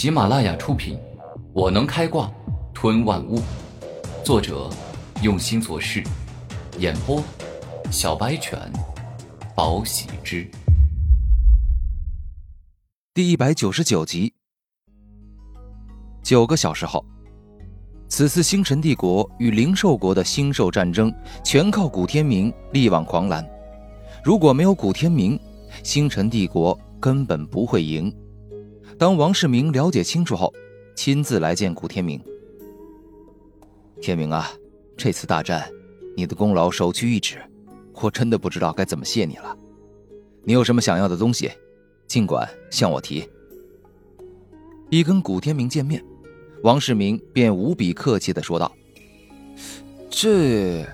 喜马拉雅出品，《我能开挂吞万物》，作者用心做事，演播小白犬，宝喜之，第一百九十九集。九个小时后，此次星辰帝国与灵兽国的星兽战争，全靠古天明力挽狂澜。如果没有古天明，星辰帝国根本不会赢。当王世明了解清楚后，亲自来见古天明。天明啊，这次大战，你的功劳首屈一指，我真的不知道该怎么谢你了。你有什么想要的东西，尽管向我提。一跟古天明见面，王世明便无比客气的说道：“这……”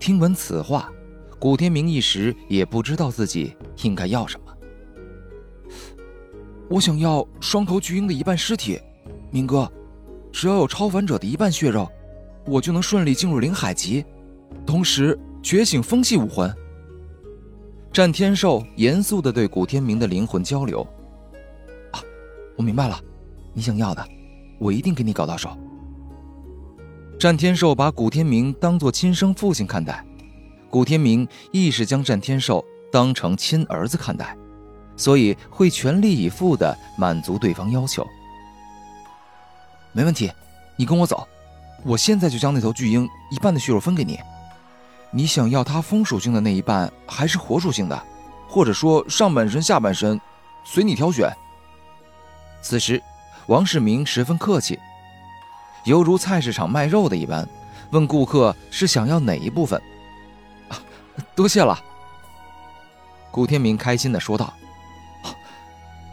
听闻此话，古天明一时也不知道自己应该要什么。我想要双头巨鹰的一半尸体，明哥，只要有超凡者的一半血肉，我就能顺利进入灵海级，同时觉醒风系武魂。战天兽严肃地对古天明的灵魂交流：“啊，我明白了，你想要的，我一定给你搞到手。”战天兽把古天明当作亲生父亲看待，古天明亦是将战天兽当成亲儿子看待。所以会全力以赴的满足对方要求。没问题，你跟我走，我现在就将那头巨鹰一半的血肉分给你。你想要它风属性的那一半，还是火属性的？或者说上半身、下半身，随你挑选。此时，王世明十分客气，犹如菜市场卖肉的一般，问顾客是想要哪一部分。多谢了，古天明开心的说道。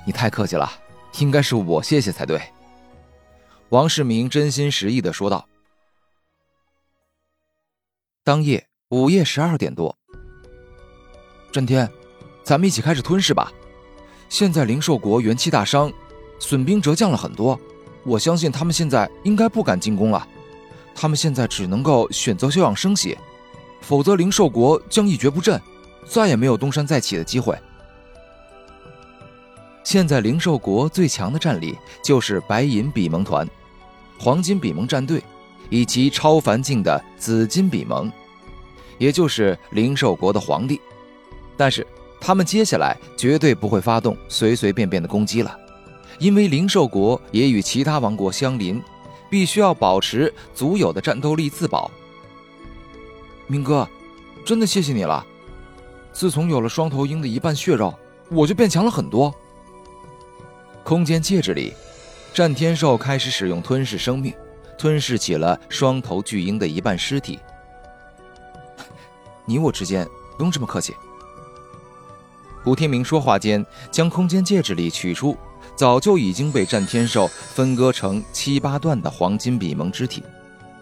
你太客气了，应该是我谢谢才对。”王世明真心实意的说道。当夜午夜十二点多，震天，咱们一起开始吞噬吧。现在灵兽国元气大伤，损兵折将了很多，我相信他们现在应该不敢进攻了。他们现在只能够选择休养生息，否则灵兽国将一蹶不振，再也没有东山再起的机会。现在灵兽国最强的战力就是白银比蒙团、黄金比蒙战队，以及超凡境的紫金比蒙，也就是灵兽国的皇帝。但是他们接下来绝对不会发动随随便便的攻击了，因为灵兽国也与其他王国相邻，必须要保持足有的战斗力自保。明哥，真的谢谢你了！自从有了双头鹰的一半血肉，我就变强了很多。空间戒指里，战天兽开始使用吞噬生命，吞噬起了双头巨鹰的一半尸体。你我之间不用这么客气。古天明说话间，将空间戒指里取出早就已经被战天兽分割成七八段的黄金比蒙肢体，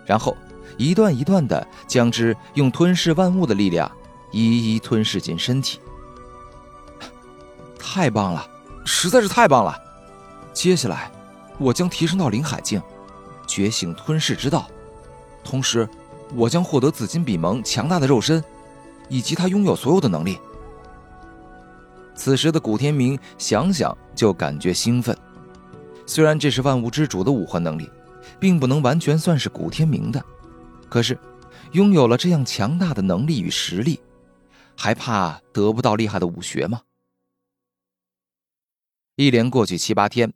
然后一段一段的将之用吞噬万物的力量一一吞噬进身体。太棒了，实在是太棒了！接下来，我将提升到灵海境，觉醒吞噬之道，同时，我将获得紫金比蒙强大的肉身，以及他拥有所有的能力。此时的古天明想想就感觉兴奋，虽然这是万物之主的武魂能力，并不能完全算是古天明的，可是，拥有了这样强大的能力与实力，还怕得不到厉害的武学吗？一连过去七八天。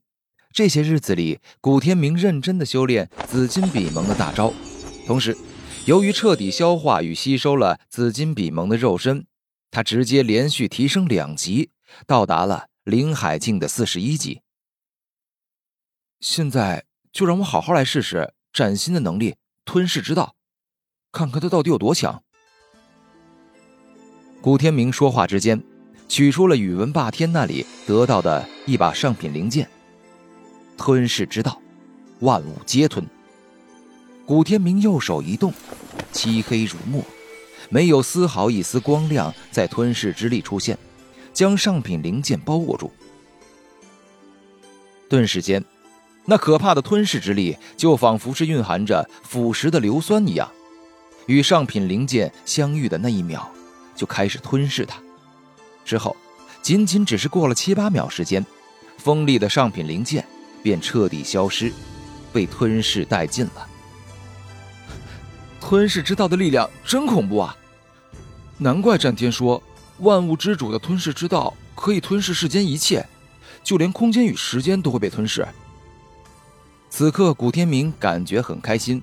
这些日子里，古天明认真的修炼紫金比蒙的大招，同时，由于彻底消化与吸收了紫金比蒙的肉身，他直接连续提升两级，到达了灵海境的四十一级。现在就让我好好来试试崭新的能力——吞噬之道，看看他到底有多强。古天明说话之间，取出了宇文霸天那里得到的一把上品灵剑。吞噬之道，万物皆吞。古天明右手一动，漆黑如墨，没有丝毫一丝光亮在吞噬之力出现，将上品灵剑包裹住。顿时间，那可怕的吞噬之力就仿佛是蕴含着腐蚀的硫酸一样，与上品灵剑相遇的那一秒，就开始吞噬它。之后，仅仅只是过了七八秒时间，锋利的上品灵剑。便彻底消失，被吞噬殆尽了。吞噬之道的力量真恐怖啊！难怪战天说万物之主的吞噬之道可以吞噬世间一切，就连空间与时间都会被吞噬。此刻，古天明感觉很开心，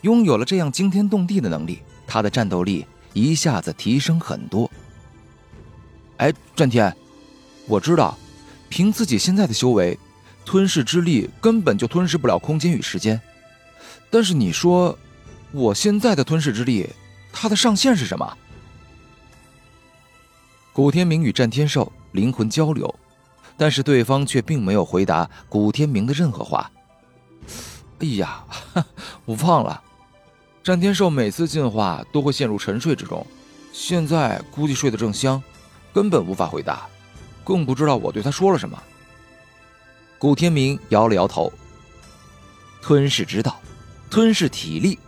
拥有了这样惊天动地的能力，他的战斗力一下子提升很多。哎，战天，我知道，凭自己现在的修为，吞噬之力根本就吞噬不了空间与时间。但是你说，我现在的吞噬之力，它的上限是什么？古天明与战天兽灵魂交流，但是对方却并没有回答古天明的任何话。哎呀，我忘了，战天兽每次进化都会陷入沉睡之中，现在估计睡得正香，根本无法回答，更不知道我对他说了什么。古天明摇了摇头。吞噬之道，吞噬体力，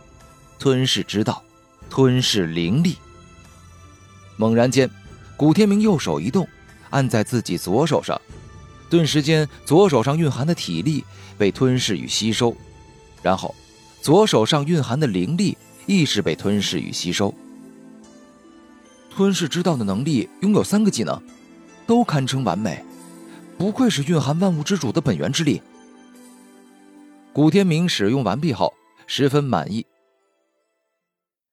吞噬之道，吞噬灵力。猛然间，古天明右手一动，按在自己左手上，顿时间，左手上蕴含的体力被吞噬与吸收。然后，左手上蕴含的灵力亦是被吞噬与吸收。吞噬之道的能力拥有三个技能，都堪称完美，不愧是蕴含万物之主的本源之力。古天明使用完毕后，十分满意。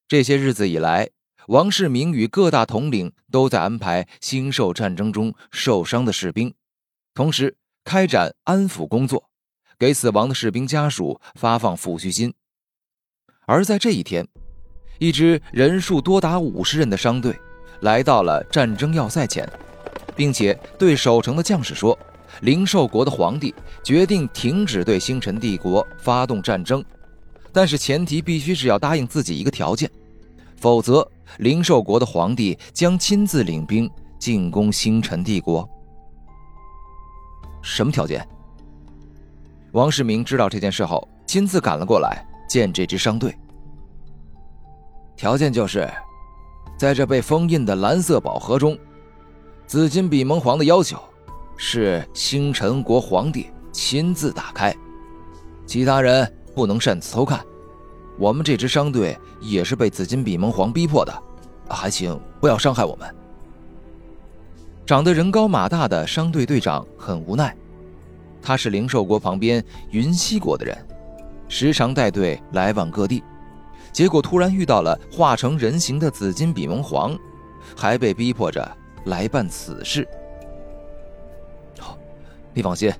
这些日子以来，王世明与各大统领都在安排星兽战争中受伤的士兵，同时开展安抚工作。给死亡的士兵家属发放抚恤金。而在这一天，一支人数多达五十人的商队来到了战争要塞前，并且对守城的将士说：“灵兽国的皇帝决定停止对星辰帝国发动战争，但是前提必须是要答应自己一个条件，否则灵兽国的皇帝将亲自领兵进攻星辰帝国。”什么条件？王世明知道这件事后，亲自赶了过来见这支商队。条件就是，在这被封印的蓝色宝盒中，紫金比蒙皇的要求是星辰国皇帝亲自打开，其他人不能擅自偷看。我们这支商队也是被紫金比蒙皇逼迫的，还请不要伤害我们。长得人高马大的商队队长很无奈。他是灵兽国旁边云溪国的人，时常带队来往各地，结果突然遇到了化成人形的紫金比蒙皇，还被逼迫着来办此事。好，你放心，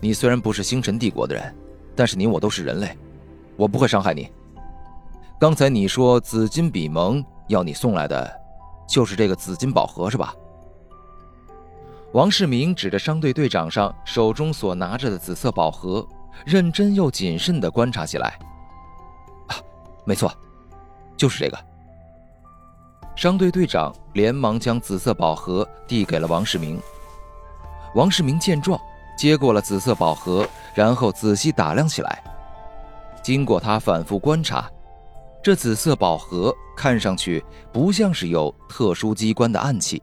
你虽然不是星辰帝国的人，但是你我都是人类，我不会伤害你。刚才你说紫金比蒙要你送来的，就是这个紫金宝盒是吧？王世明指着商队队长上手中所拿着的紫色宝盒，认真又谨慎地观察起来。啊，没错，就是这个。商队队长连忙将紫色宝盒递给了王世明。王世明见状，接过了紫色宝盒，然后仔细打量起来。经过他反复观察，这紫色宝盒看上去不像是有特殊机关的暗器。